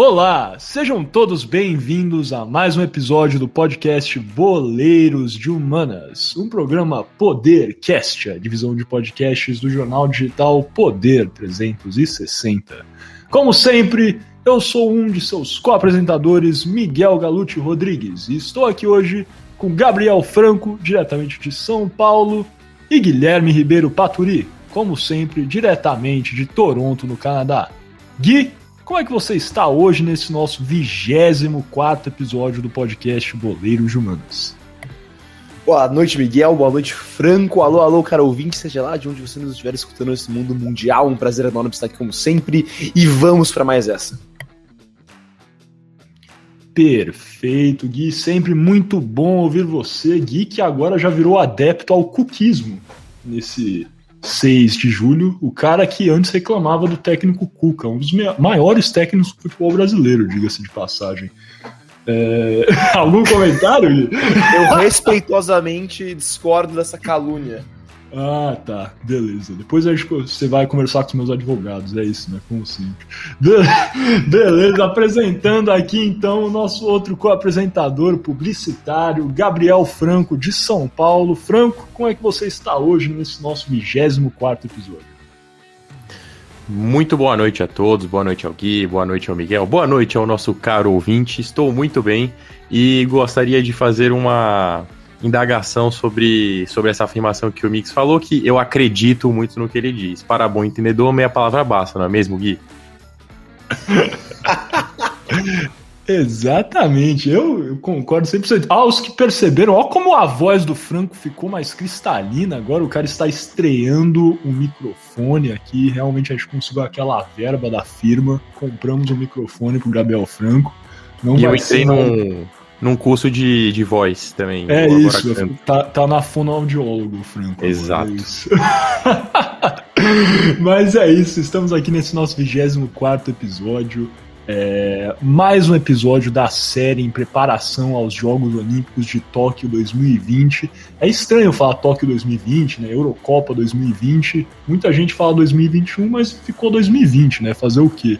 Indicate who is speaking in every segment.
Speaker 1: Olá, sejam todos bem-vindos a mais um episódio do podcast Boleiros de Humanas, um programa Podercast, a divisão de podcasts do jornal digital Poder 360. Como sempre, eu sou um de seus co-apresentadores, Miguel Galute Rodrigues, e estou aqui hoje com Gabriel Franco, diretamente de São Paulo, e Guilherme Ribeiro Paturi, como sempre, diretamente de Toronto, no Canadá. Gui, como é que você está hoje nesse nosso 24 episódio do podcast Boleiros de Humanas?
Speaker 2: Boa noite, Miguel. Boa noite, Franco. Alô, alô, cara ouvinte, seja lá de onde você nos estiver escutando nesse mundo mundial. Um prazer enorme estar aqui como sempre. E vamos para mais essa.
Speaker 1: Perfeito, Gui. Sempre muito bom ouvir você, Gui, que agora já virou adepto ao cuquismo nesse 6 de julho, o cara que antes reclamava do técnico Cuca, um dos maiores técnicos do futebol brasileiro, diga-se de passagem. É... Algum comentário?
Speaker 2: Eu respeitosamente discordo dessa calúnia.
Speaker 1: Ah, tá. Beleza. Depois você vai conversar com os meus advogados. É isso, né? Como sempre. Beleza. Apresentando aqui então o nosso outro co-apresentador publicitário, Gabriel Franco, de São Paulo. Franco, como é que você está hoje nesse nosso 24 episódio?
Speaker 3: Muito boa noite a todos, boa noite ao Gui, boa noite ao Miguel, boa noite ao nosso caro ouvinte. Estou muito bem e gostaria de fazer uma indagação sobre, sobre essa afirmação que o Mix falou, que eu acredito muito no que ele diz. Para bom entendedor, meia palavra basta, não é mesmo, Gui?
Speaker 1: Exatamente, eu, eu concordo 100%. Ah, os que perceberam, ó como a voz do Franco ficou mais cristalina agora, o cara está estreando o microfone aqui, realmente a gente conseguiu aquela verba da firma, compramos um microfone pro Gabriel Franco.
Speaker 3: Não e eu entrei num, num curso de, de voz também.
Speaker 1: É isso, tá, tá na fonoaudiólogo, Franco.
Speaker 3: Exato.
Speaker 1: É Mas é isso, estamos aqui nesse nosso 24 episódio. É, mais um episódio da série em preparação aos Jogos Olímpicos de Tóquio 2020. É estranho falar Tóquio 2020, né? Eurocopa 2020. Muita gente fala 2021, mas ficou 2020, né? Fazer o quê?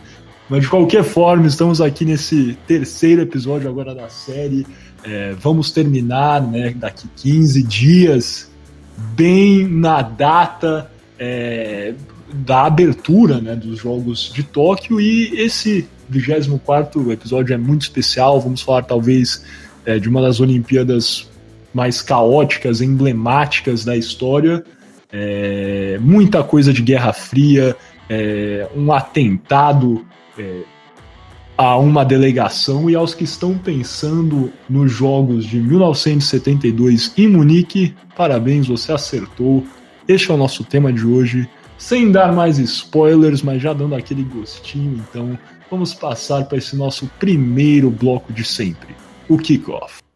Speaker 1: Mas de qualquer forma, estamos aqui nesse terceiro episódio agora da série. É, vamos terminar né, daqui 15 dias, bem na data é, da abertura né, dos Jogos de Tóquio. E esse 24 episódio é muito especial. Vamos falar, talvez, é, de uma das Olimpíadas mais caóticas, emblemáticas da história. É, muita coisa de Guerra Fria, é, um atentado é, a uma delegação e aos que estão pensando nos Jogos de 1972 em Munique, parabéns, você acertou. Este é o nosso tema de hoje. Sem dar mais spoilers, mas já dando aquele gostinho, então vamos passar para esse nosso primeiro bloco de sempre, o kickoff.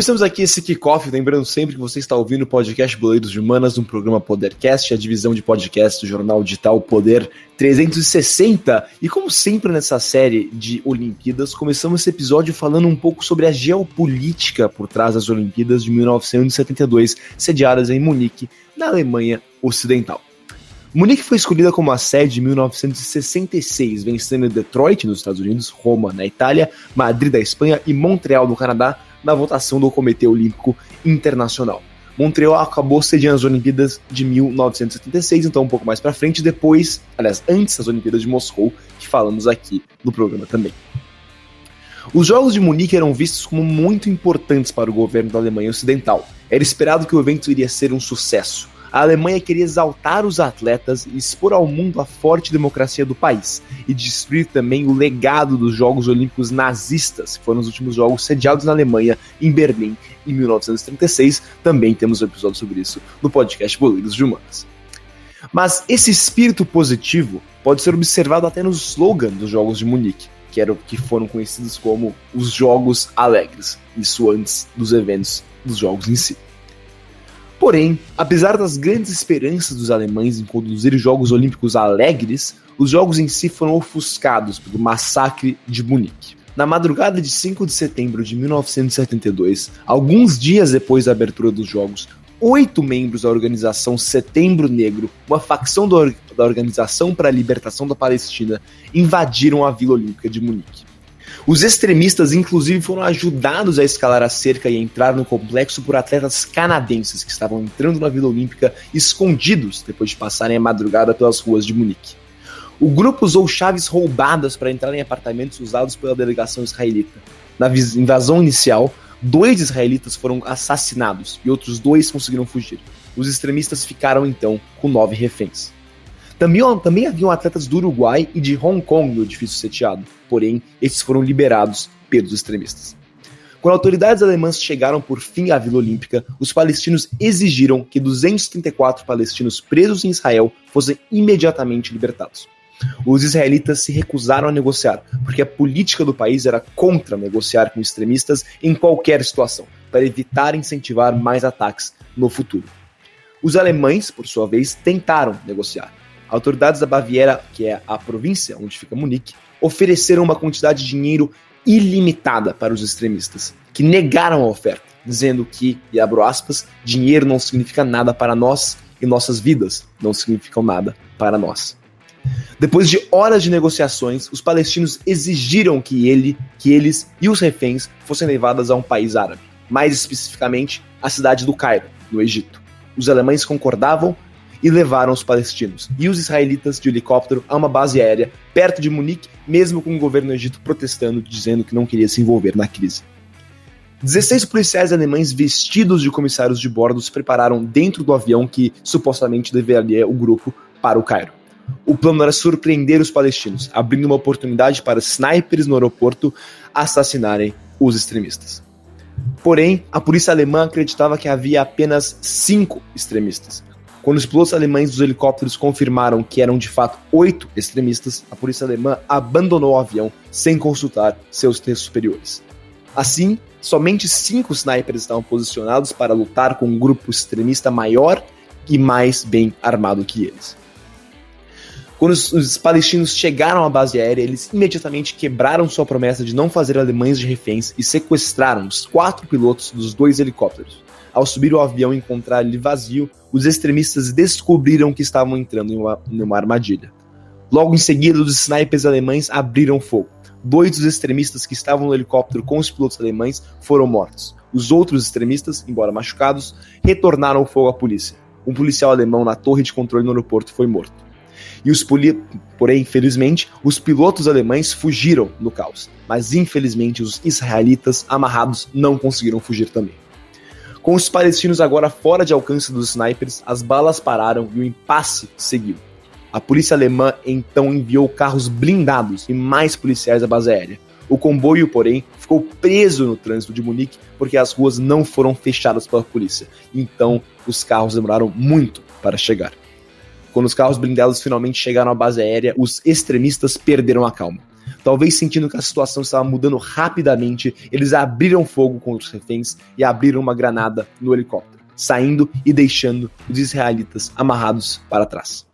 Speaker 2: Começamos aqui esse kickoff, lembrando sempre que você está ouvindo o podcast Boleiros de Humanas, um programa Podercast, a divisão de podcast do jornal digital Poder 360. E como sempre nessa série de Olimpíadas, começamos esse episódio falando um pouco sobre a geopolítica por trás das Olimpíadas de 1972, sediadas em Munique, na Alemanha Ocidental. Munique foi escolhida como a sede em 1966, vencendo Detroit, nos Estados Unidos, Roma, na Itália, Madrid, da Espanha e Montreal, no Canadá, na votação do Comitê Olímpico Internacional. Montreal acabou sediando as Olimpíadas de 1976, então um pouco mais para frente, depois, aliás, antes das Olimpíadas de Moscou, que falamos aqui no programa também. Os Jogos de Munique eram vistos como muito importantes para o governo da Alemanha Ocidental. Era esperado que o evento iria ser um sucesso a Alemanha queria exaltar os atletas e expor ao mundo a forte democracia do país e destruir também o legado dos Jogos Olímpicos nazistas, que foram os últimos jogos sediados na Alemanha, em Berlim, em 1936. Também temos um episódio sobre isso no podcast Boleiros de Humanas. Mas esse espírito positivo pode ser observado até no slogan dos Jogos de Munique, que, eram, que foram conhecidos como os Jogos Alegres, isso antes dos eventos dos Jogos em si. Porém, apesar das grandes esperanças dos alemães em conduzir Jogos Olímpicos alegres, os jogos em si foram ofuscados pelo massacre de Munique. Na madrugada de 5 de setembro de 1972, alguns dias depois da abertura dos Jogos, oito membros da organização Setembro Negro, uma facção da Organização para a Libertação da Palestina, invadiram a Vila Olímpica de Munique. Os extremistas, inclusive, foram ajudados a escalar a cerca e a entrar no complexo por atletas canadenses que estavam entrando na Vila Olímpica escondidos depois de passarem a madrugada pelas ruas de Munique. O grupo usou chaves roubadas para entrar em apartamentos usados pela delegação israelita. Na invasão inicial, dois israelitas foram assassinados e outros dois conseguiram fugir. Os extremistas ficaram então com nove reféns. Também, também haviam atletas do Uruguai e de Hong Kong no edifício sitiado, porém, esses foram liberados pelos extremistas. Quando autoridades alemãs chegaram por fim à Vila Olímpica, os palestinos exigiram que 234 palestinos presos em Israel fossem imediatamente libertados. Os israelitas se recusaram a negociar, porque a política do país era contra negociar com extremistas em qualquer situação, para evitar incentivar mais ataques no futuro. Os alemães, por sua vez, tentaram negociar. Autoridades da Baviera, que é a província onde fica Munique, ofereceram uma quantidade de dinheiro ilimitada para os extremistas, que negaram a oferta, dizendo que, e abro aspas, dinheiro não significa nada para nós e nossas vidas não significam nada para nós. Depois de horas de negociações, os palestinos exigiram que ele, que eles e os reféns fossem levados a um país árabe, mais especificamente a cidade do Cairo, no Egito. Os alemães concordavam e levaram os palestinos e os israelitas de helicóptero a uma base aérea perto de Munique, mesmo com o governo Egito protestando, dizendo que não queria se envolver na crise. 16 policiais alemães vestidos de comissários de bordo se prepararam dentro do avião que supostamente levaria o grupo para o Cairo. O plano era surpreender os palestinos, abrindo uma oportunidade para snipers no aeroporto assassinarem os extremistas. Porém, a polícia alemã acreditava que havia apenas cinco extremistas. Quando os pilotos alemães dos helicópteros confirmaram que eram de fato oito extremistas, a polícia alemã abandonou o avião sem consultar seus textos superiores. Assim, somente cinco snipers estavam posicionados para lutar com um grupo extremista maior e mais bem armado que eles. Quando os, os, palestinos chegaram à base aérea, eles imediatamente quebraram sua promessa de não fazer alemães de reféns e sequestraram os quatro pilotos dos dois helicópteros. Ao subir o avião e encontrar ele vazio, os extremistas descobriram que estavam entrando em uma, armadilha. Logo em seguida, os snipers alemães abriram fogo. Dois dos extremistas que estavam no helicóptero com os pilotos alemães foram mortos. Os outros extremistas, embora machucados, retornaram o fogo à polícia. Um policial alemão na torre de controle no aeroporto foi morto e os poli... porém, infelizmente, os pilotos alemães fugiram no caos, mas infelizmente os israelitas amarrados não conseguiram fugir também. Com os palestinos agora fora de alcance dos snipers, as balas pararam e o impasse seguiu. A polícia alemã então enviou carros blindados e mais policiais à base aérea. O comboio, porém, ficou preso no trânsito de Munique porque as ruas não foram fechadas pela polícia. Então, os carros demoraram muito para chegar. Quando os carros blindados finalmente chegaram à base aérea, os extremistas perderam a calma. Talvez sentindo que a situação estava mudando rapidamente, eles abriram fogo contra os reféns e abriram uma granada no helicóptero, saindo e deixando os israelitas amarrados para trás.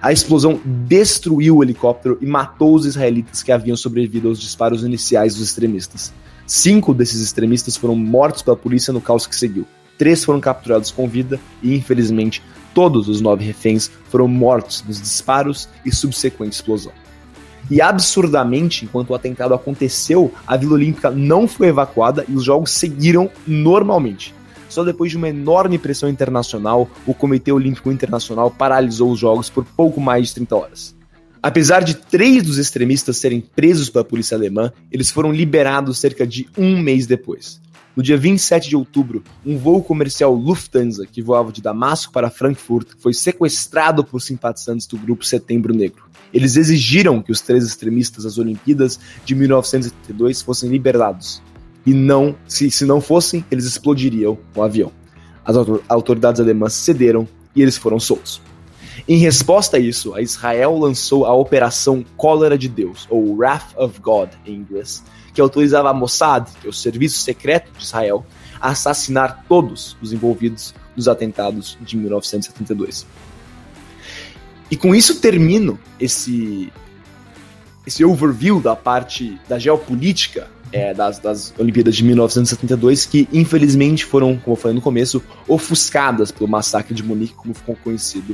Speaker 2: A explosão destruiu o helicóptero e matou os israelitas que haviam sobrevivido aos disparos iniciais dos extremistas. Cinco desses extremistas foram mortos pela polícia no caos que seguiu. Três foram capturados com vida e, infelizmente, Todos os nove reféns foram mortos nos disparos e subsequente explosão. E absurdamente, enquanto o atentado aconteceu, a Vila Olímpica não foi evacuada e os jogos seguiram normalmente. Só depois de uma enorme pressão internacional, o Comitê Olímpico Internacional paralisou os jogos por pouco mais de 30 horas. Apesar de três dos extremistas serem presos pela polícia alemã, eles foram liberados cerca de um mês depois. No dia 27 de outubro, um voo comercial Lufthansa, que voava de Damasco para Frankfurt, foi sequestrado por simpatizantes do grupo Setembro Negro. Eles exigiram que os três extremistas das Olimpíadas de 1982 fossem liberados. E não, se, se não fossem, eles explodiriam o avião. As autoridades alemãs cederam e eles foram soltos. Em resposta a isso, a Israel lançou a Operação Cólera de Deus, ou Wrath of God em inglês, que autorizava a Mossad, que é o serviço secreto de Israel, a assassinar todos os envolvidos nos atentados de 1972. E com isso termino esse esse overview da parte da geopolítica é, das, das Olimpíadas de 1972, que infelizmente foram, como eu falei no começo, ofuscadas pelo massacre de Munique, como ficou conhecido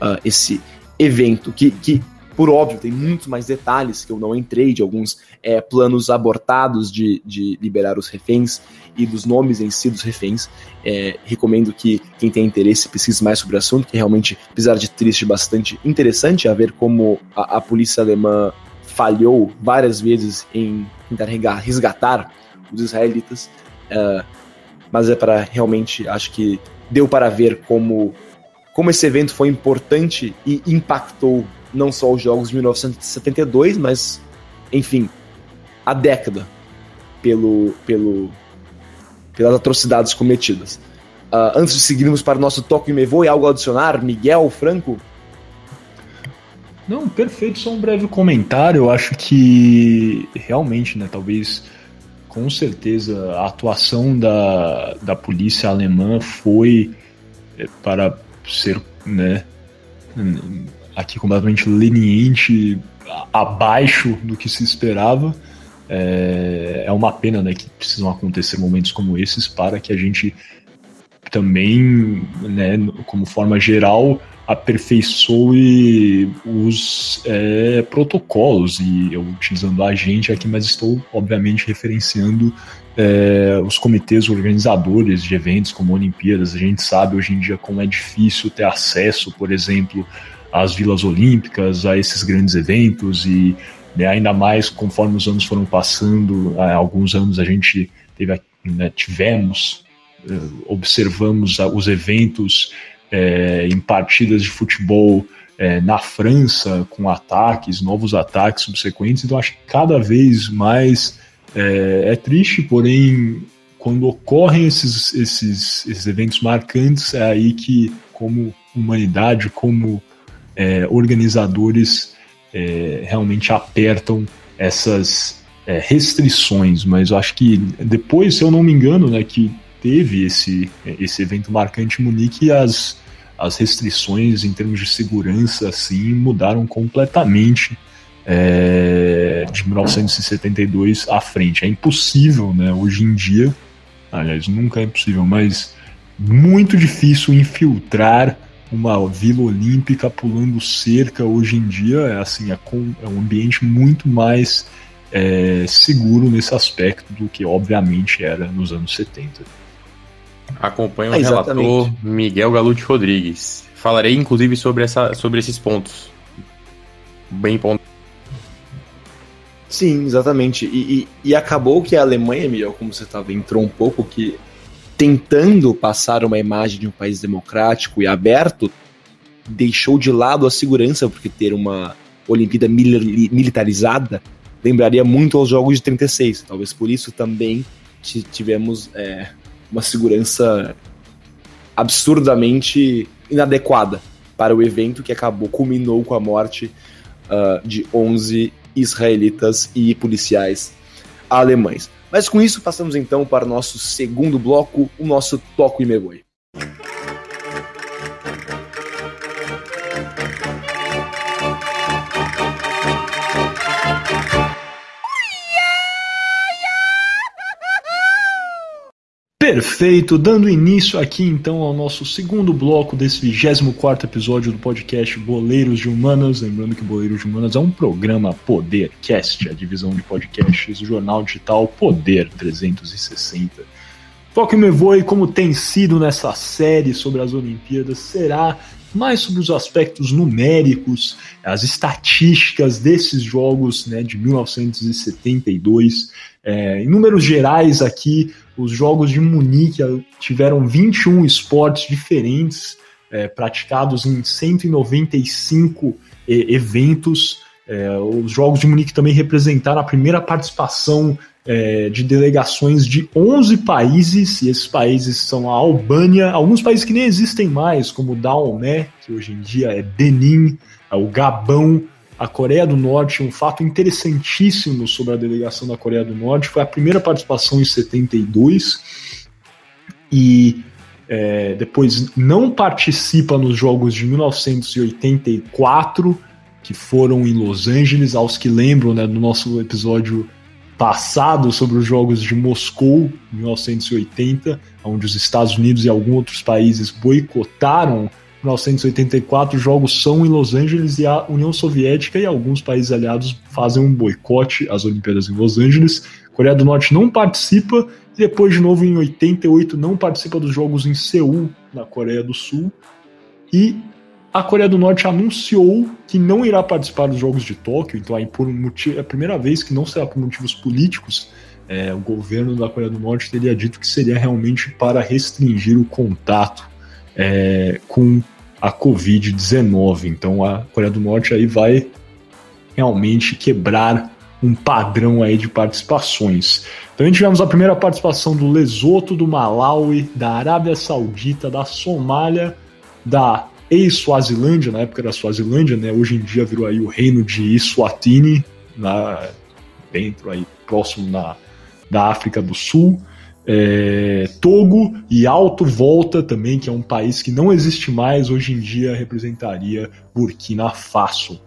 Speaker 2: uh, esse evento, que, que, por óbvio, tem muitos mais detalhes que eu não entrei, de alguns é, planos abortados de, de liberar os reféns e dos nomes em si dos reféns. É, recomendo que quem tem interesse pesquise mais sobre o assunto, que realmente, apesar de triste, bastante interessante a ver como a, a polícia alemã falhou várias vezes em tentar resgatar os israelitas, uh, mas é para realmente, acho que deu para ver como, como esse evento foi importante e impactou não só os jogos de 1972, mas, enfim, a década pelo, pelo, pelas atrocidades cometidas. Uh, antes de seguirmos para o nosso Toque e Me Voe, algo a adicionar? Miguel, Franco?
Speaker 1: Não, perfeito. Só um breve comentário. Eu acho que realmente, né, talvez com certeza a atuação da, da polícia alemã foi é, para ser, né, aqui completamente leniente, abaixo do que se esperava. É, é uma pena né, que precisam acontecer momentos como esses para que a gente também, né, como forma geral, aperfeiçoe os é, protocolos e eu utilizando a gente aqui, mas estou obviamente referenciando é, os comitês organizadores de eventos como Olimpíadas. A gente sabe hoje em dia como é difícil ter acesso, por exemplo, às vilas olímpicas, a esses grandes eventos e né, ainda mais conforme os anos foram passando, alguns anos a gente teve, né, tivemos, é, observamos os eventos é, em partidas de futebol é, na França, com ataques, novos ataques subsequentes. Então, acho que cada vez mais é, é triste, porém, quando ocorrem esses, esses, esses eventos marcantes, é aí que, como humanidade, como é, organizadores, é, realmente apertam essas é, restrições. Mas eu acho que depois, se eu não me engano, né, que teve esse, esse evento marcante em Munique, as, as restrições em termos de segurança assim mudaram completamente é, de 1972 à frente. É impossível, né? Hoje em dia, aliás, nunca é possível, mas muito difícil infiltrar uma vila olímpica pulando cerca hoje em dia é assim é, com, é um ambiente muito mais é, seguro nesse aspecto do que obviamente era nos anos 70.
Speaker 3: Acompanha o é, relator Miguel Galute Rodrigues. Falarei inclusive sobre, essa, sobre esses pontos. Bem ponto.
Speaker 2: Sim, exatamente. E, e, e, acabou que a Alemanha, Miguel, como você estava, entrou um pouco que tentando passar uma imagem de um país democrático e aberto, deixou de lado a segurança, porque ter uma Olimpíada militarizada lembraria muito aos Jogos de 36. Talvez por isso também tivemos é, uma segurança absurdamente inadequada para o evento que acabou, culminou com a morte uh, de 11 israelitas e policiais alemães. Mas com isso, passamos então para o nosso segundo bloco, o nosso Toco e Megoi.
Speaker 1: Perfeito, dando início aqui então ao nosso segundo bloco desse 24 episódio do podcast Boleiros de Humanas. Lembrando que Boleiros de Humanas é um programa Podercast, a divisão de podcasts do jornal digital Poder 360. Foque me voe, como tem sido nessa série sobre as Olimpíadas, será mais sobre os aspectos numéricos, as estatísticas desses jogos né, de 1972. É, em números gerais aqui, os Jogos de Munique tiveram 21 esportes diferentes é, praticados em 195 é, eventos. É, os Jogos de Munique também representaram a primeira participação é, de delegações de 11 países, e esses países são a Albânia, alguns países que nem existem mais, como Daomé, que hoje em dia é Benin, é o Gabão, a Coreia do Norte, um fato interessantíssimo sobre a delegação da Coreia do Norte, foi a primeira participação em 72 e é, depois não participa nos Jogos de 1984 que foram em Los Angeles, aos que lembram né, do nosso episódio passado sobre os Jogos de Moscou, em 1980, onde os Estados Unidos e alguns outros países boicotaram 1984 os jogos são em Los Angeles e a União Soviética e alguns países aliados fazem um boicote às Olimpíadas em Los Angeles. Coreia do Norte não participa e depois de novo em 88 não participa dos jogos em Seul, na Coreia do Sul. E a Coreia do Norte anunciou que não irá participar dos Jogos de Tóquio, então aí por motivo, é a primeira vez que não será por motivos políticos. É, o governo da Coreia do Norte teria dito que seria realmente para restringir o contato é, com a Covid-19. Então a Coreia do Norte aí vai realmente quebrar um padrão aí de participações. Então tivemos a primeira participação do Lesoto, do Malawi, da Arábia Saudita, da Somália, da ex-Suazilândia, na época era Suazilândia, né? Hoje em dia virou aí o reino de Eswatini, na, dentro aí, próximo na, da África do Sul. É, Togo e Alto Volta também, que é um país que não existe mais, hoje em dia representaria Burkina Faso.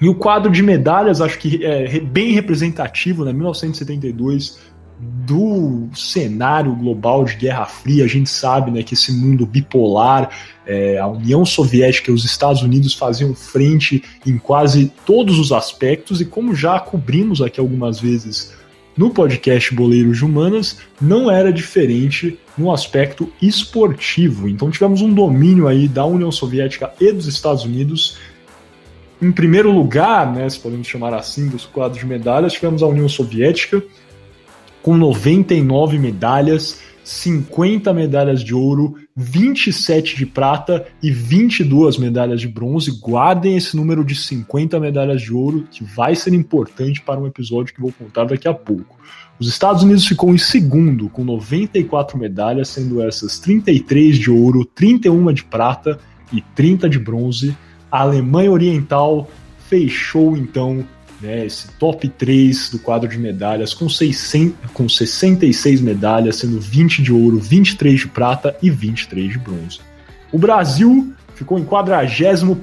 Speaker 1: E o quadro de medalhas, acho que é bem representativo, né? 1972 do cenário global de Guerra Fria, a gente sabe né, que esse mundo bipolar, é, a União Soviética e os Estados Unidos faziam frente em quase todos os aspectos, e como já cobrimos aqui algumas vezes no podcast Boleiros de Humanas, não era diferente no aspecto esportivo. Então tivemos um domínio aí da União Soviética e dos Estados Unidos. Em primeiro lugar, né, se podemos chamar assim, dos quadros de medalhas, tivemos a União Soviética, com 99 medalhas, 50 medalhas de ouro, 27 de prata e 22 medalhas de bronze. Guardem esse número de 50 medalhas de ouro, que vai ser importante para um episódio que vou contar daqui a pouco. Os Estados Unidos ficou em segundo, com 94 medalhas, sendo essas 33 de ouro, 31 de prata e 30 de bronze. A Alemanha Oriental fechou então né, esse top 3 do quadro de medalhas, com, 600, com 66 medalhas, sendo 20 de ouro, 23 de prata e 23 de bronze. O Brasil ficou em 41,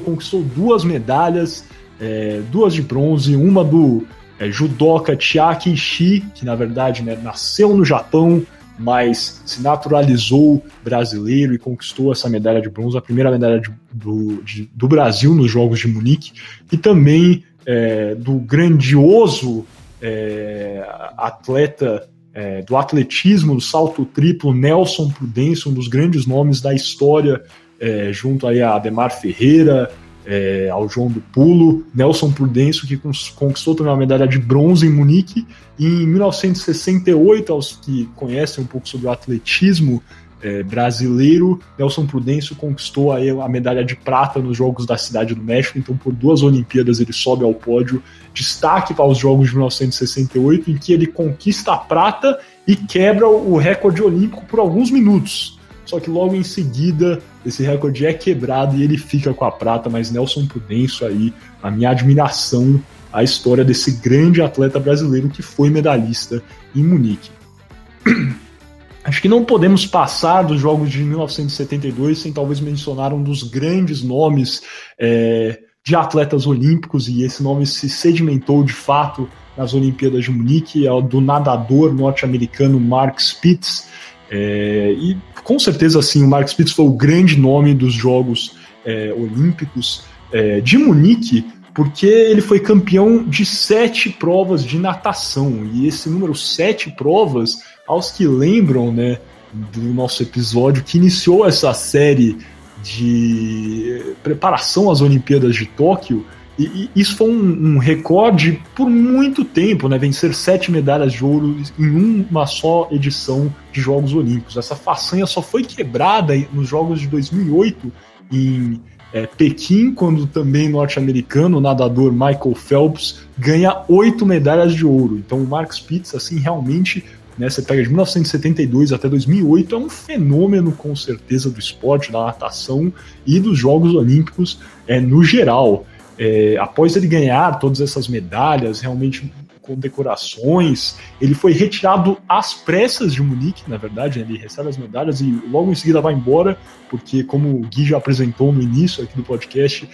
Speaker 1: conquistou duas medalhas, é, duas de bronze, uma do é, judoca Chiaki Ishii, que na verdade né, nasceu no Japão, mas se naturalizou brasileiro e conquistou essa medalha de bronze, a primeira medalha de, do, de, do Brasil nos Jogos de Munique, e também é, do grandioso é, atleta é, do atletismo, do salto triplo, Nelson Prudêncio, um dos grandes nomes da história, é, junto aí a Ademar Ferreira, é, ao João do Pulo, Nelson Prudêncio, que conquistou também uma medalha de bronze em Munique, e em 1968, aos que conhecem um pouco sobre o atletismo, é, brasileiro, Nelson Prudêncio conquistou aí a medalha de prata nos Jogos da Cidade do México, então por duas Olimpíadas ele sobe ao pódio. Destaque para os Jogos de 1968, em que ele conquista a prata e quebra o recorde olímpico por alguns minutos. Só que logo em seguida esse recorde é quebrado e ele fica com a prata, mas Nelson Prudêncio aí, a minha admiração à história desse grande atleta brasileiro que foi medalhista em Munique. Acho que não podemos passar dos jogos de 1972 sem talvez mencionar um dos grandes nomes é, de atletas olímpicos, e esse nome se sedimentou de fato nas Olimpíadas de Munique, é o do nadador norte-americano Mark Spitz. É, e com certeza, assim, o Mark Spitz foi o grande nome dos Jogos é, Olímpicos é, de Munique, porque ele foi campeão de sete provas de natação, e esse número sete provas aos que lembram, né, do nosso episódio que iniciou essa série de preparação às Olimpíadas de Tóquio, e, e isso foi um, um, recorde por muito tempo, né? Vencer sete medalhas de ouro em uma só edição de Jogos Olímpicos. Essa façanha só foi quebrada nos Jogos de 2008 em é, Pequim, quando também norte-americano, o nadador Michael Phelps ganha oito medalhas de ouro. Então o Mark Spitz, assim, realmente né? Você pega de 1972 até 2008, é um fenômeno com certeza do esporte, da natação e dos Jogos Olímpicos é, no geral. É, após ele ganhar todas essas medalhas, realmente com decorações, ele foi retirado às pressas de Munique, na verdade, né? ele recebe as medalhas e logo em seguida vai embora, porque como o Gui já apresentou no início aqui do podcast,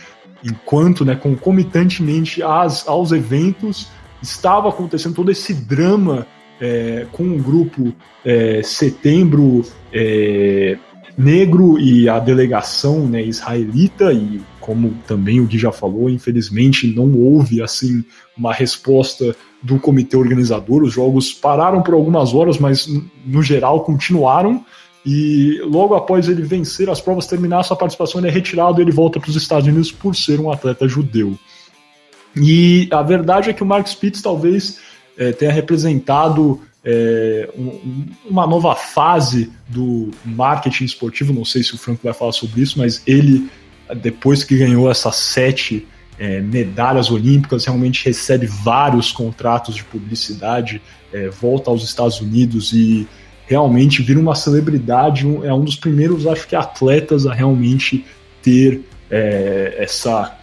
Speaker 1: enquanto, né, concomitantemente às, aos eventos, estava acontecendo todo esse drama é, com o grupo é, Setembro é, Negro e a delegação né, israelita, e como também o Gui já falou, infelizmente não houve assim uma resposta do comitê organizador. Os jogos pararam por algumas horas, mas no geral continuaram. E logo após ele vencer as provas, terminar sua participação, ele é retirado e ele volta para os Estados Unidos por ser um atleta judeu. E a verdade é que o Mark Spitz talvez é, tenha representado é, um, uma nova fase do marketing esportivo. Não sei se o Franco vai falar sobre isso, mas ele, depois que ganhou essas sete é, medalhas olímpicas, realmente recebe vários contratos de publicidade, é, volta aos Estados Unidos e realmente vira uma celebridade. Um, é um dos primeiros, acho que, atletas a realmente ter é, essa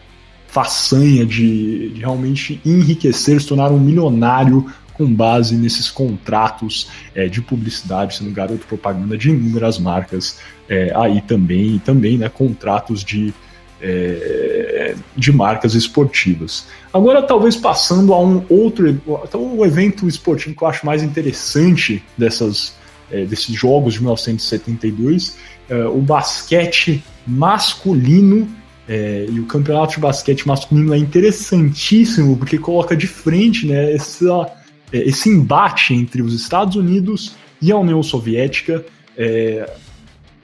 Speaker 1: façanha de, de realmente enriquecer, se tornar um milionário com base nesses contratos é, de publicidade, sendo garoto propaganda de inúmeras marcas, é, aí também, também né, contratos de, é, de marcas esportivas. Agora, talvez passando a um outro, o evento esportivo que eu acho mais interessante dessas, é, desses jogos de 1972, é, o basquete masculino é, e o campeonato de basquete masculino é interessantíssimo porque coloca de frente né, essa, é, esse embate entre os Estados Unidos e a União Soviética. É,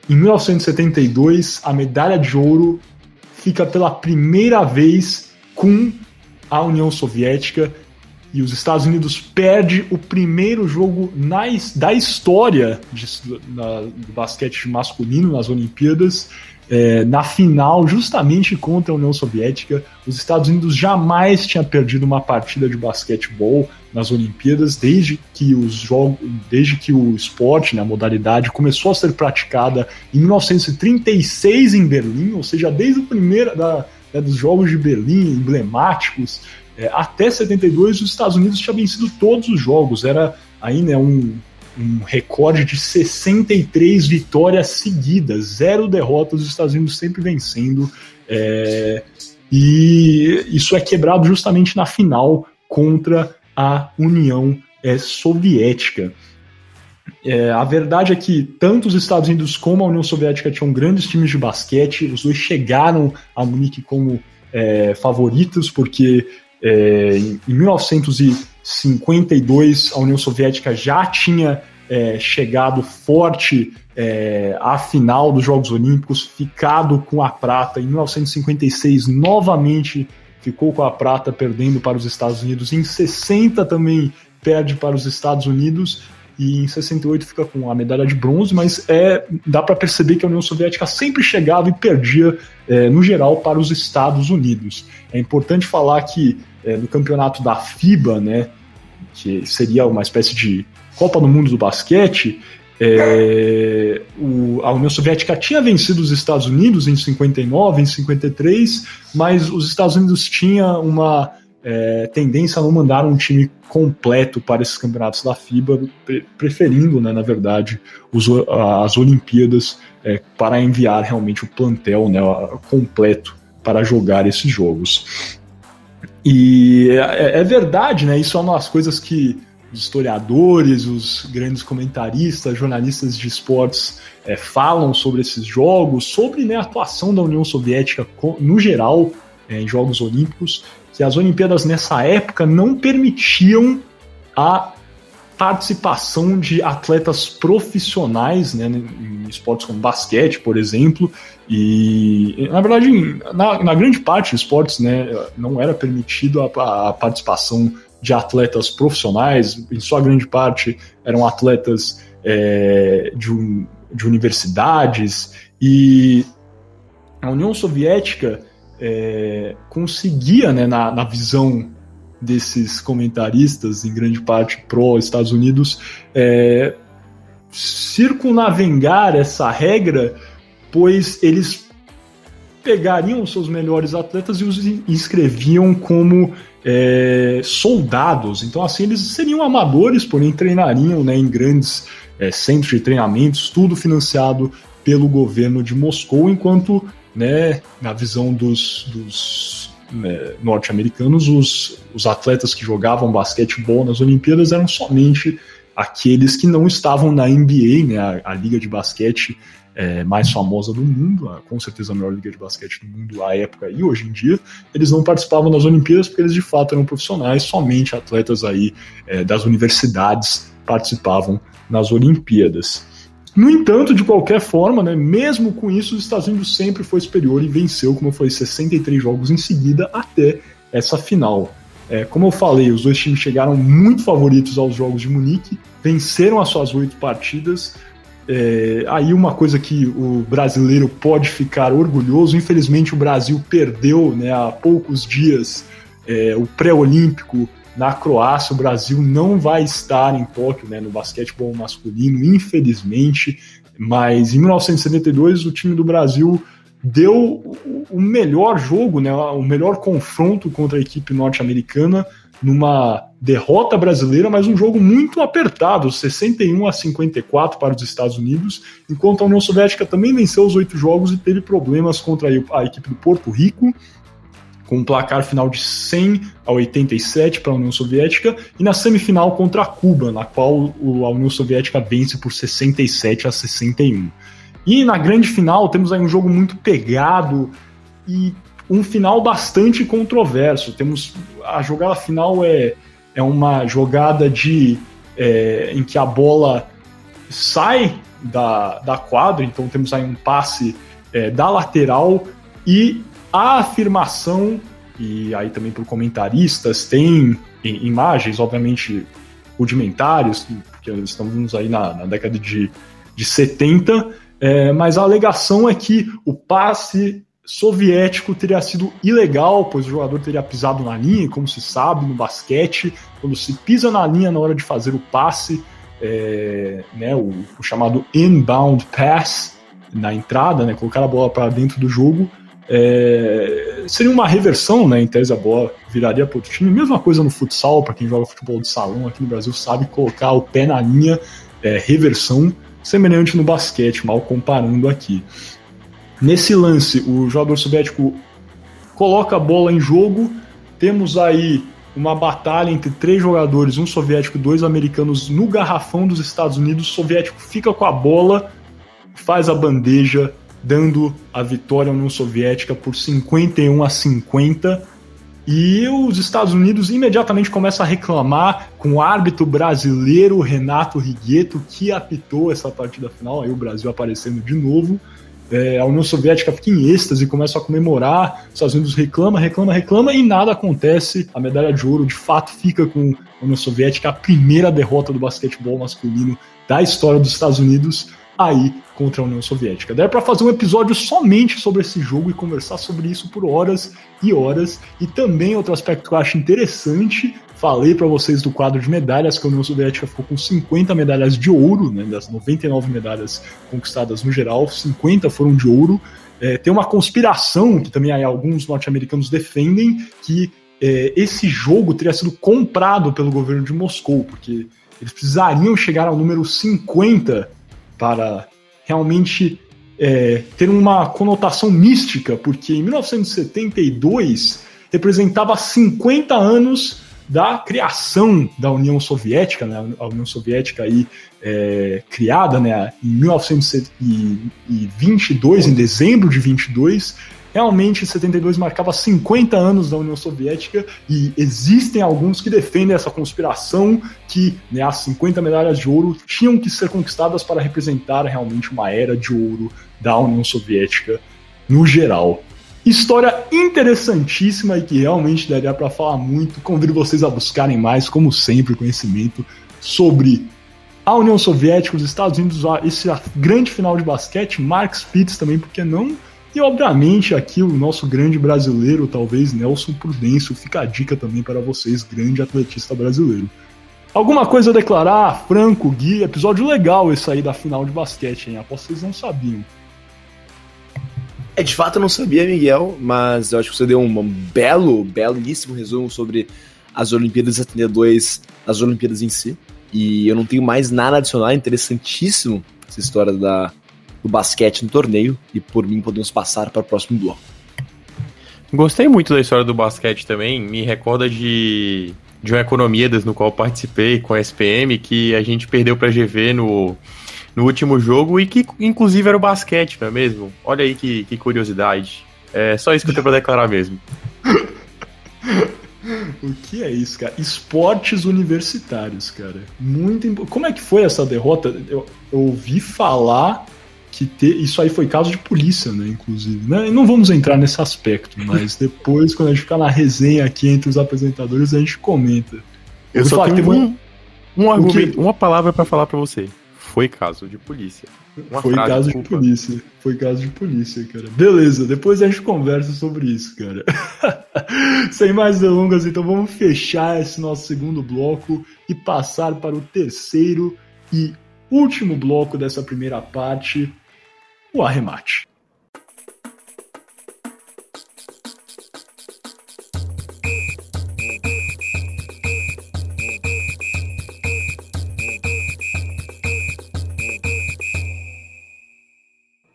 Speaker 1: em 1972, a medalha de ouro fica pela primeira vez com a União Soviética e os Estados Unidos perde o primeiro jogo na, da história de, na, do basquete masculino nas Olimpíadas é, na final, justamente contra a União Soviética. Os Estados Unidos jamais tinha perdido uma partida de basquetebol nas Olimpíadas desde que os jogos, desde que o esporte, né, a modalidade começou a ser praticada em 1936 em Berlim, ou seja, desde o primeiro da, né, dos Jogos de Berlim emblemáticos é, até 72 os Estados Unidos tinham vencido todos os jogos. Era aí né, um um recorde de 63 vitórias seguidas, zero derrotas, os Estados Unidos sempre vencendo. É, e isso é quebrado justamente na final contra a União é, Soviética. É, a verdade é que tanto os Estados Unidos como a União Soviética tinham grandes times de basquete, os dois chegaram a Munique como é, favoritos, porque é, em 1952 a União Soviética já tinha é, chegado forte é, à final dos Jogos Olímpicos, ficado com a prata. Em 1956, novamente ficou com a prata, perdendo para os Estados Unidos. Em 60 também perde para os Estados Unidos e em 68 fica com a medalha de bronze, mas é dá para perceber que a União Soviética sempre chegava e perdia é, no geral para os Estados Unidos. É importante falar que é, no campeonato da FIBA, né, que seria uma espécie de Copa do Mundo do basquete, é, o, a União Soviética tinha vencido os Estados Unidos em 59, em 53, mas os Estados Unidos tinham uma é, tendência a não mandar um time completo para esses campeonatos da FIBA, preferindo, né, na verdade, os, as Olimpíadas é, para enviar realmente o plantel né, completo para jogar esses jogos. E é, é, verdade, né? Isso é uma das coisas que os historiadores, os grandes comentaristas, jornalistas de esportes é, falam sobre esses jogos, sobre né, a atuação da União Soviética no geral é, em Jogos Olímpicos que as Olimpíadas nessa época não permitiam a participação de atletas profissionais né, em esportes como basquete, por exemplo, e na verdade, na, na grande parte dos esportes né, não era permitido a, a, participação de atletas profissionais, em sua grande parte eram atletas é, de, um, de universidades, e a União Soviética é, conseguia, né, na, na visão desses comentaristas, em grande parte pró-Estados Unidos, é, circunnavegar essa regra, pois eles pegariam seus melhores atletas e os inscreviam como é, soldados. Então, assim, eles seriam amadores, porém treinariam né, em grandes é, centros de treinamentos, tudo financiado pelo governo de Moscou, enquanto, né, na visão dos, dos né, norte-americanos, os, os atletas que jogavam basquetebol nas Olimpíadas eram somente aqueles que não estavam na NBA, né, a, a liga de basquete é, mais famosa do mundo, com certeza a melhor liga de basquete do mundo à época e hoje em dia, eles não participavam das Olimpíadas porque eles de fato eram profissionais, somente atletas aí é, das universidades participavam nas Olimpíadas. No entanto, de qualquer forma, né, mesmo com isso, os Estados Unidos sempre foi superior e venceu, como foi 63 jogos em seguida até essa final. É, como eu falei, os dois times chegaram muito favoritos aos Jogos de Munique, venceram as suas oito partidas. É, aí uma coisa que o brasileiro pode ficar orgulhoso, infelizmente o Brasil perdeu né, há poucos dias é, o pré-olímpico na Croácia. O Brasil não vai estar em Tóquio né, no basquetebol masculino, infelizmente, mas em 1972 o time do Brasil deu o melhor jogo, né, o melhor confronto contra a equipe norte-americana numa derrota brasileira, mas um jogo muito apertado, 61 a 54 para os Estados Unidos, enquanto a União Soviética também venceu os oito jogos e teve problemas contra a equipe do Porto Rico, com um placar final de 100 a 87 para a União Soviética, e na semifinal contra Cuba, na qual a União Soviética vence por 67 a 61. E na grande final temos aí um jogo muito pegado e um final bastante controverso. Temos a jogada final é, é uma jogada de é, em que a bola sai da, da quadra, então temos aí um passe é, da lateral e a afirmação e aí também por comentaristas tem imagens, obviamente rudimentares, porque estamos aí na, na década de, de 70 é, mas a alegação é que o passe soviético teria sido ilegal, pois o jogador teria pisado na linha, como se sabe no basquete, quando se pisa na linha na hora de fazer o passe, é, né, o, o, chamado inbound pass na entrada, né, colocar a bola para dentro do jogo, é, seria uma reversão, né, em tese a bola viraria para o time. Mesma coisa no futsal, para quem joga futebol de salão aqui no Brasil sabe colocar o pé na linha, é, reversão semelhante no basquete, mal comparando aqui. Nesse lance, o jogador soviético coloca a bola em jogo. Temos aí uma batalha entre três jogadores, um soviético e dois americanos, no garrafão dos Estados Unidos. O soviético fica com a bola, faz a bandeja, dando a vitória à União Soviética por 51 a 50 e os Estados Unidos imediatamente começam a reclamar com o árbitro brasileiro Renato Rigueto, que apitou essa partida final, aí o Brasil aparecendo de novo. É, a União Soviética fica em êxtase começa a comemorar. Os Estados Unidos reclama, reclama, reclama e nada acontece. A medalha de ouro de fato fica com a União Soviética, a primeira derrota do basquetebol masculino da história dos Estados Unidos aí contra a União Soviética. Daí para fazer um episódio somente sobre esse jogo e conversar sobre isso por horas e horas. E também outro aspecto que eu acho interessante, falei para vocês do quadro de medalhas, que a União Soviética ficou com 50 medalhas de ouro, né, das 99 medalhas conquistadas no geral, 50 foram de ouro. É, tem uma conspiração que também aí alguns norte-americanos defendem que é, esse jogo teria sido comprado pelo governo de Moscou, porque eles precisariam chegar ao número 50 para realmente é, ter uma conotação mística, porque em 1972 representava 50 anos da criação da União Soviética, né, a União Soviética aí é, criada né, em 1922, em dezembro de 22, realmente 72 marcava 50 anos da União Soviética e existem alguns que defendem essa conspiração que né, as 50 medalhas de ouro tinham que ser conquistadas para representar realmente uma era de ouro da União Soviética no geral. História interessantíssima e que realmente daria para falar muito. Convido vocês a buscarem mais, como sempre, conhecimento sobre a União Soviética, os Estados Unidos, esse grande final de basquete, Mark Spitz também, porque não e, obviamente, aqui o nosso grande brasileiro, talvez Nelson Prudêncio, fica a dica também para vocês, grande atletista brasileiro. Alguma coisa a declarar? Franco, Gui, episódio legal esse aí da final de basquete, hein? Aposto que vocês não sabiam.
Speaker 2: É, de fato eu não sabia, Miguel, mas eu acho que você deu um belo, belíssimo resumo sobre as Olimpíadas 72, as Olimpíadas em si. E eu não tenho mais nada a adicionar, interessantíssimo essa história da, do basquete no torneio. E por mim podemos passar para o próximo bloco.
Speaker 3: Gostei muito da história do basquete também. Me recorda de, de uma Economidas no qual participei com a SPM, que a gente perdeu para a GV no, no último jogo e que inclusive era o basquete, não é mesmo? Olha aí que, que curiosidade. É só isso que eu tenho para declarar mesmo.
Speaker 1: O que é isso, cara? Esportes universitários, cara. Muito imp... Como é que foi essa derrota? Eu, eu ouvi falar que te... isso aí foi caso de polícia, né? Inclusive. Né? Não vamos entrar nesse aspecto, mas depois, quando a gente ficar na resenha aqui entre os apresentadores, a gente comenta.
Speaker 3: Eu, eu só tenho um, um argumento, uma palavra para falar para você. Foi caso de polícia.
Speaker 1: Uma foi caso de polícia. Foi caso de polícia, cara. Beleza, depois a gente conversa sobre isso, cara. Sem mais delongas, então vamos fechar esse nosso segundo bloco e passar para o terceiro e último bloco dessa primeira parte, o arremate.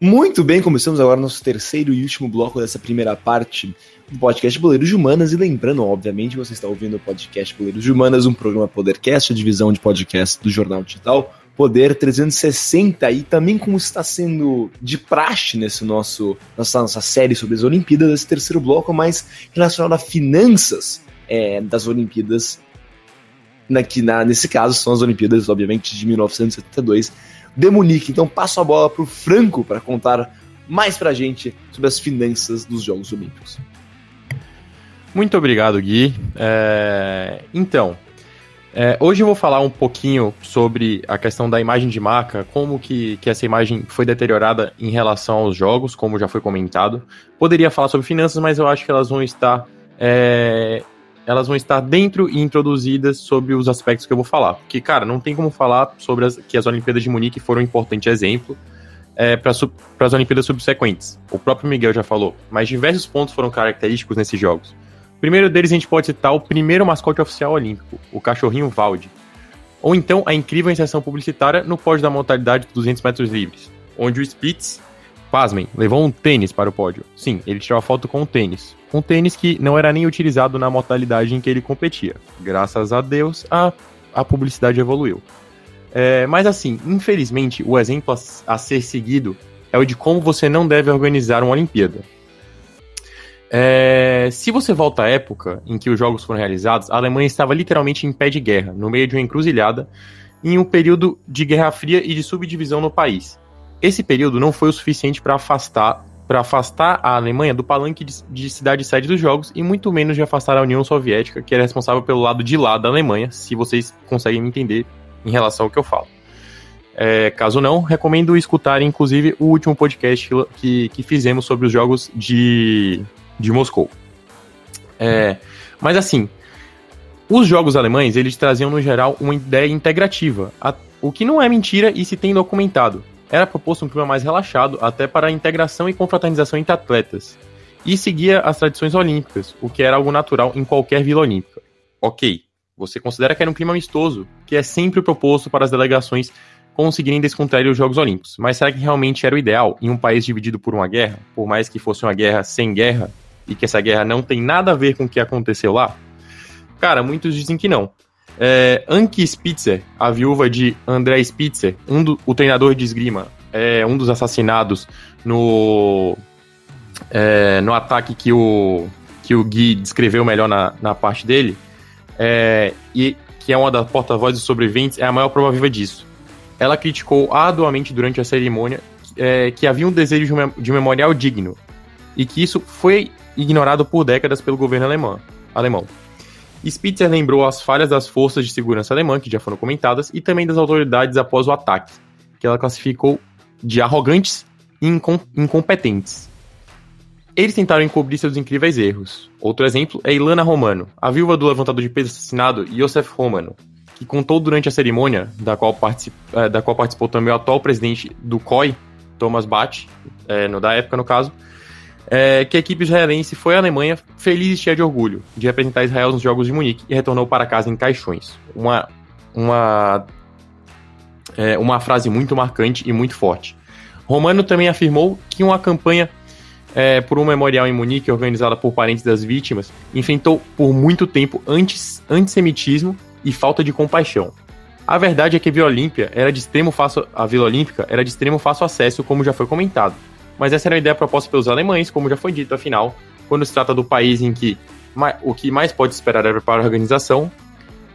Speaker 2: Muito bem, começamos agora nosso terceiro e último bloco dessa primeira parte do podcast Boleiros de Humanas. E lembrando, obviamente, você está ouvindo o podcast Boleiros de Humanas, um programa Podercast, a divisão de podcast do Jornal Digital Poder 360. E também, como está sendo de praxe nesse nosso nossa, nossa série sobre as Olimpíadas, esse terceiro bloco mais relacionado a finanças é, das Olimpíadas. Na, que na, nesse caso são as Olimpíadas, obviamente, de 1972 de Munique. Então passo a bola para o Franco para contar mais para a gente sobre as finanças dos Jogos Olímpicos.
Speaker 3: Muito obrigado, Gui. É... Então, é, hoje eu vou falar um pouquinho sobre a questão da imagem de marca, como que, que essa imagem foi deteriorada em relação aos jogos, como já foi comentado. Poderia falar sobre finanças, mas eu acho que elas vão estar é, elas vão estar dentro e introduzidas sobre os aspectos que eu vou falar. Porque, cara, não tem como falar sobre as, que as Olimpíadas de Munique foram um importante exemplo é, para as Olimpíadas subsequentes. O próprio Miguel já falou, mas diversos pontos foram característicos nesses jogos. Primeiro deles a gente pode citar o primeiro mascote oficial olímpico, o cachorrinho Valde. Ou então a incrível inserção publicitária no pódio da modalidade de 200 metros livres, onde o Spitz, pasmem, levou um tênis para o pódio. Sim, ele tirou a foto com o tênis um tênis que não era nem utilizado na modalidade em que ele competia. Graças a Deus, a, a publicidade evoluiu. É, mas assim, infelizmente, o exemplo a, a, ser seguido é o de como você não deve organizar uma Olimpíada. É, se você volta à época em que os jogos foram realizados, a Alemanha estava literalmente em pé de guerra, no meio de uma encruzilhada, em um período de Guerra Fria e de subdivisão no país. Esse período não foi o suficiente para afastar para afastar a Alemanha do palanque de, de cidade-sede dos jogos e muito menos de afastar a União Soviética, que era responsável pelo lado de lá da Alemanha, se vocês conseguem me entender em relação ao que eu falo. É, caso não, recomendo escutar, inclusive, o último podcast que, que fizemos sobre os jogos de, de Moscou. É, mas assim, os jogos alemães, eles traziam, no geral, uma ideia integrativa, a, o que não é mentira e se tem documentado era proposto um clima mais relaxado, até para a integração e confraternização entre atletas, e seguia as tradições olímpicas, o que era algo natural em qualquer vila olímpica. Ok, você considera que era um clima amistoso, que é sempre proposto para as delegações conseguirem descontrair os Jogos Olímpicos, mas será que realmente era o ideal em um país dividido por uma guerra, por mais que fosse uma guerra sem guerra, e que essa guerra não tem nada a ver com o que aconteceu lá? Cara, muitos dizem que não. É, Anki Spitzer, a viúva de André Spitzer, um do, o treinador de esgrima, é um dos assassinados no, é, no ataque que o, que o Gui descreveu melhor na, na parte dele, é, e que é uma das porta-vozes dos sobreviventes, é a maior prova viva disso. Ela criticou arduamente durante a cerimônia é, que havia um desejo de um, memorial digno, e que isso foi ignorado por décadas pelo governo alemão. alemão. Spitzer lembrou as falhas das forças de segurança alemã, que já foram comentadas, e também das autoridades após o ataque, que ela classificou de arrogantes e incom incompetentes. Eles tentaram encobrir seus incríveis erros. Outro exemplo é Ilana Romano, a viúva do levantador de peso assassinado Josef Romano, que contou durante a cerimônia, da qual, eh, da qual participou também o atual presidente do COI, Thomas Bach, é, no, da época no caso, é, que a equipe israelense foi à Alemanha feliz e cheia de orgulho de representar Israel nos Jogos de Munique e retornou para casa em caixões. Uma, uma, é, uma frase muito marcante e muito forte. Romano também afirmou que uma campanha é, por um memorial em Munique, organizada por parentes das vítimas, enfrentou por muito tempo antes, antissemitismo e falta de compaixão. A verdade é que a Vila Olímpia era de extremo fácil, a Vila Olímpica era de extremo fácil acesso, como já foi comentado. Mas essa era a ideia proposta pelos alemães, como já foi dito, afinal, quando se trata do país em que o que mais pode esperar é para a organização,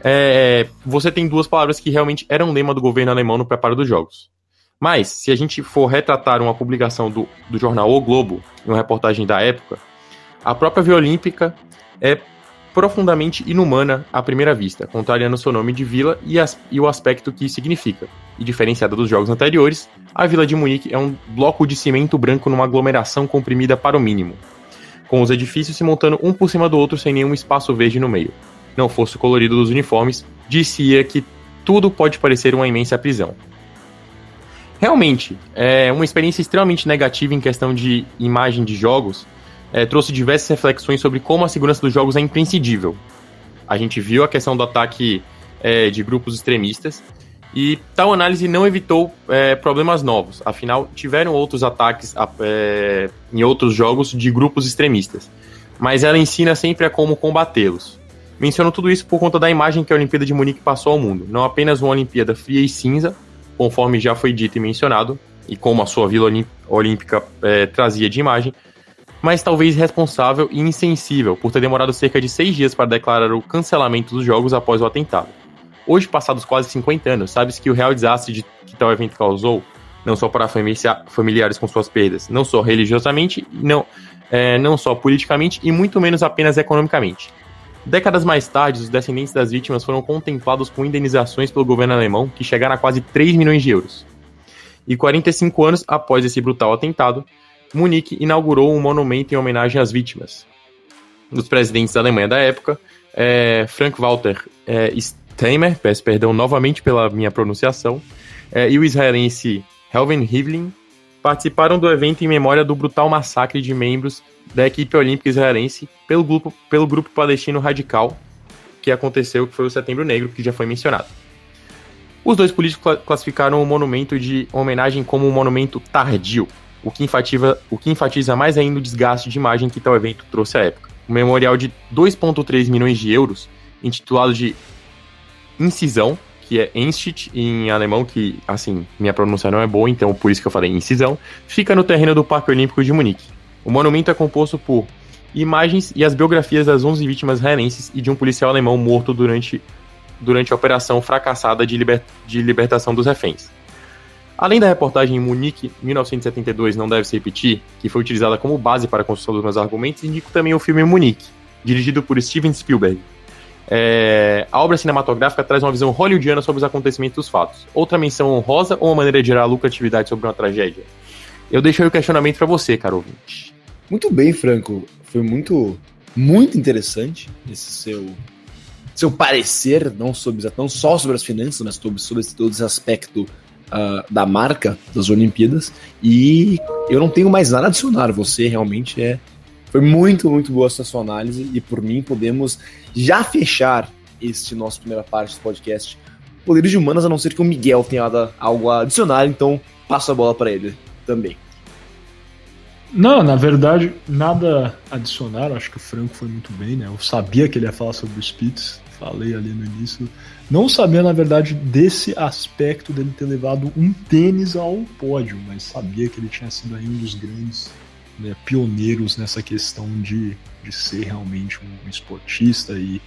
Speaker 3: é, você tem duas palavras que realmente eram lema do governo alemão no preparo dos jogos. Mas, se a gente for retratar uma publicação do, do jornal O Globo, em uma reportagem da época, a própria Vila Olímpica é profundamente inumana à primeira vista, contrariando seu nome de vila e, as, e, o aspecto que significa. E diferenciada dos jogos anteriores, a Vila de Munique é um bloco de cimento branco numa aglomeração comprimida para o mínimo, com os edifícios se montando um por cima do outro sem nenhum espaço verde no meio. Não fosse o colorido dos uniformes, dizia que tudo pode parecer uma imensa prisão. Realmente, é uma experiência extremamente negativa em questão de imagem de jogos, é, trouxe diversas reflexões sobre como a segurança dos jogos é imprescindível. A gente viu a questão do ataque é, de grupos extremistas e tal análise não evitou é, problemas novos. Afinal, tiveram outros ataques é, em outros jogos de grupos extremistas, mas ela ensina sempre a como combatê-los. Menciono tudo isso por conta da imagem que a Olimpíada de Munique passou ao mundo. Não apenas uma Olimpíada fria e cinza, conforme já foi dito e mencionado, e como a sua Vila Olímpica é, trazia de imagem, mas talvez responsável e insensível por ter demorado cerca de seis dias para declarar o cancelamento dos jogos após o atentado. Hoje, passados quase 50 anos, sabe-se que o real desastre de, que tal evento causou, não só para familiares com suas perdas, não só religiosamente, não, é, não só politicamente e muito menos apenas economicamente. Décadas mais tarde, os descendentes das vítimas foram contemplados com indenizações pelo governo alemão que chegaram a quase 3 milhões de euros. E 45 anos após esse brutal atentado, Munique inaugurou um monumento em homenagem às vítimas. Os presidentes da Alemanha da época, é, Frank-Walter é, Steimer, peço perdão novamente pela minha pronunciação, é, e o israelense Helven Rivlin participaram do evento em memória do brutal massacre de membros da equipe olímpica israelense pelo grupo, pelo grupo palestino radical que aconteceu, que foi o Setembro Negro, que já foi mencionado. Os dois políticos classificaram o monumento de homenagem como um monumento tardio, o que, enfatiza, o que enfatiza mais ainda o desgaste de imagem que tal evento trouxe à época. Um memorial de 2,3 milhões de euros, intitulado de Incisão, que é Instit em alemão, que, assim, minha pronúncia não é boa, então por isso que eu falei incisão, fica no terreno do Parque Olímpico de Munique. O monumento é composto por imagens e as biografias das 11 vítimas israelenses e de um policial alemão morto durante, durante a operação fracassada de, liber, de libertação dos reféns. Além da reportagem em Munique, 1972, não deve se repetir, que foi utilizada como base para a construção dos meus argumentos, indico também o filme Munique, dirigido por Steven Spielberg. É, a obra cinematográfica traz uma visão hollywoodiana sobre os acontecimentos dos fatos. Outra menção honrosa ou uma maneira de gerar lucratividade sobre uma tragédia? Eu deixo aí o questionamento para você, caro ouvinte.
Speaker 2: Muito bem, Franco. Foi muito, muito interessante esse seu seu parecer, não, sobre, não só sobre as finanças, mas sobre, sobre todo esse aspecto uh, da marca das Olimpíadas. E eu não tenho mais nada a adicionar. Você realmente é. Foi muito, muito boa essa sua análise. E por mim, podemos já fechar este nosso primeira parte do podcast. Poderes de humanas, a não ser que o Miguel tenha algo a adicionar, então passo a bola para ele também.
Speaker 1: Não, na verdade, nada adicionar. Acho que o Franco foi muito bem, né? Eu sabia que ele ia falar sobre o Spitz, falei ali no início não sabia, na verdade, desse aspecto dele ter levado um tênis ao pódio, mas sabia que ele tinha sido aí um dos grandes né, pioneiros nessa questão de, de ser realmente um esportista e,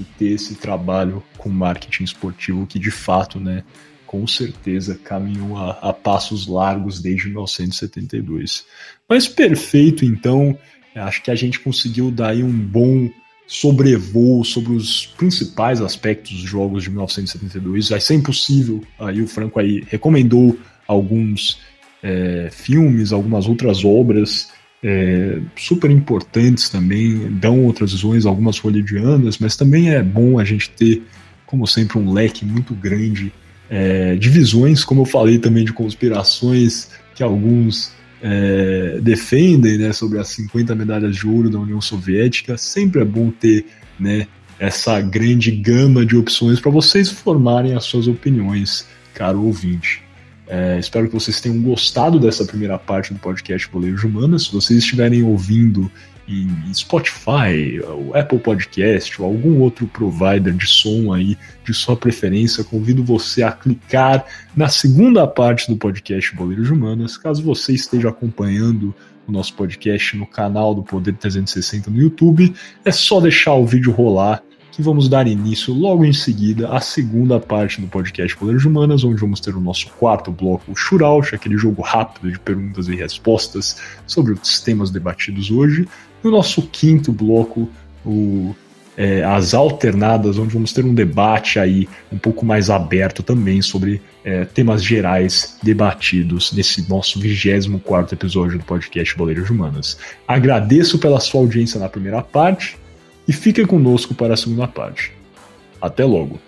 Speaker 1: e ter esse trabalho com marketing esportivo que de fato, né, com certeza caminhou a, a, passos largos desde 1972. Mas perfeito, então, acho que a gente conseguiu dar aí um bom sobrevoo sobre os principais aspectos dos jogos de 1972. Vai ser impossível. Aí o Franco aí recomendou alguns é, filmes, algumas outras obras é, super importantes também, dão outras visões, algumas hollywoodianas, mas também é bom a gente ter, como sempre, um leque muito grande é, de visões, como eu falei também de conspirações que alguns é, defendem né, sobre as 50 medalhas de ouro da União Soviética. Sempre é bom ter né, essa grande gama de opções para vocês formarem as suas opiniões, caro ouvinte. É, espero que vocês tenham gostado dessa primeira parte do podcast Boleiros Humanas. Se vocês estiverem ouvindo em Spotify, o Apple Podcast ou algum outro provider de som aí de sua preferência, convido você a clicar na segunda parte do podcast Boleiros Humanas. Caso você esteja acompanhando o nosso podcast no canal do Poder 360 no YouTube, é só deixar o vídeo rolar que vamos dar início logo em seguida à segunda parte do podcast Poderes Humanas, onde vamos ter o nosso quarto bloco, o Shootout, aquele jogo rápido de perguntas e respostas sobre os temas debatidos hoje, e o nosso quinto bloco, o é, as alternadas, onde vamos ter um debate aí um pouco mais aberto também sobre é, temas gerais debatidos nesse nosso 24 episódio do podcast Boleiras Humanas. Agradeço pela sua audiência na primeira parte e fique conosco para a segunda parte. Até logo!